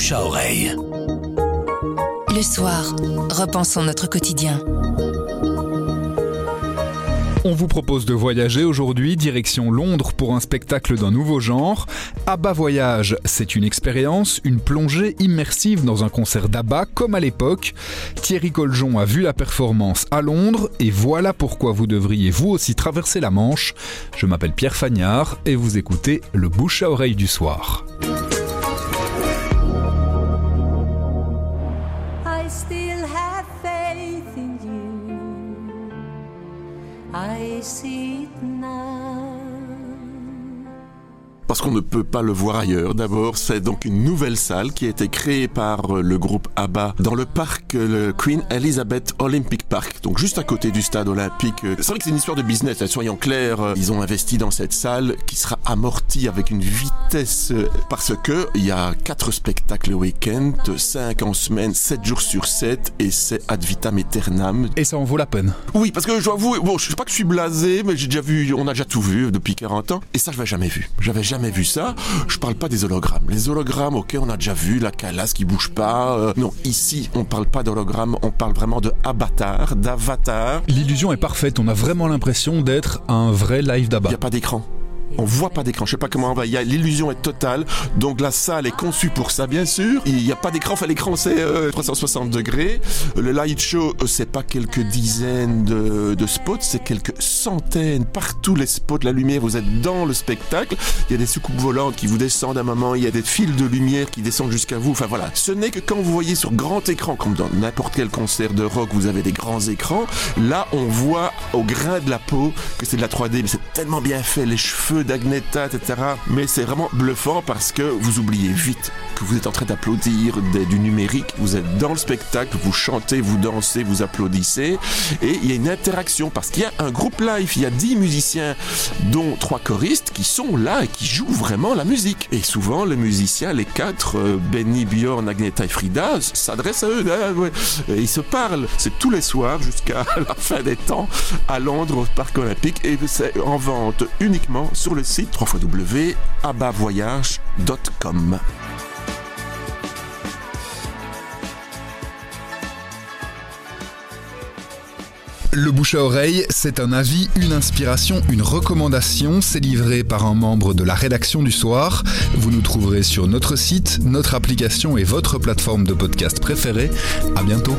bouche à oreille. Le soir, repensons notre quotidien. On vous propose de voyager aujourd'hui direction Londres pour un spectacle d'un nouveau genre. ABBA Voyage, c'est une expérience, une plongée immersive dans un concert d'ABBA comme à l'époque. Thierry Coljon a vu la performance à Londres et voilà pourquoi vous devriez vous aussi traverser la Manche. Je m'appelle Pierre Fagnard et vous écoutez le bouche à oreille du soir. Still have faith in you. I see it now. Parce qu'on ne peut pas le voir ailleurs. D'abord, c'est donc une nouvelle salle qui a été créée par euh, le groupe ABBA dans le parc euh, le Queen Elizabeth Olympic Park, donc juste à côté du stade olympique. Euh, C'est vrai que c'est une histoire de business, hein, soyons clairs. Ils ont investi dans cette salle qui sera amortie avec une vitesse parce que il y a quatre spectacles le week-end, cinq en semaine, sept jours sur sept, et c'est ad vitam aeternam. Et ça en vaut la peine. Oui, parce que je dois avouer, bon, je sais pas que je suis blasé, mais j'ai déjà vu, on a déjà tout vu depuis 40 ans. Et ça, je l'avais jamais vu. J'avais jamais vu ça. Je parle pas des hologrammes. Les hologrammes, ok, on a déjà vu la calasse qui bouge pas. euh, non, ici, on parle pas d'hologrammes, on parle vraiment de avatar, d'avatar. L'illusion est parfaite, on a vraiment l'impression d'être un vrai live Il d'ABBA. n'y a pas d'écran. On voit pas d'écran. Je sais pas comment on va. Il y a l'illusion est totale. Donc la salle est conçue pour ça, bien sûr. Il n'y a pas d'écran. Enfin, l'écran c'est euh, 360 degrés. Le light show, euh, c'est pas quelques dizaines de, de spots, c'est quelques centaines. Partout les spots, la lumière. Vous êtes dans le spectacle. Il y a des soucoupes volantes qui vous descendent à un moment. Il y a des fils de lumière qui descendent jusqu'à vous. Enfin voilà. Ce n'est que quand vous voyez sur grand écran, comme dans n'importe quel concert de rock, vous avez des grands écrans. Là, on voit au grain de la peau que c'est de la 3D, mais c'est tellement bien fait, les cheveux d'Agneta, etc. Mais c'est vraiment bluffant parce que vous oubliez vite que vous êtes en train d'applaudir du numérique, vous êtes dans le spectacle, vous chantez, vous dansez, vous applaudissez, et il y a une interaction parce qu'il y a un groupe live, il y a 10 musiciens, dont trois choristes qui sont là et qui jouent vraiment la musique. Et souvent, les musiciens, les quatre, euh, Benny, Bjorn, Agneta et Frida, s'adressent à eux, ouais. Et ils se parlent. C'est tous les soirs jusqu'à la fin des temps à Londres au Parc Olympique et c'est en vente uniquement le site www.abavoyage.com. Le bouche à oreille, c'est un avis, une inspiration, une recommandation. C'est livré par un membre de la rédaction du soir. Vous nous trouverez sur notre site, notre application et votre plateforme de podcast préférée. À bientôt.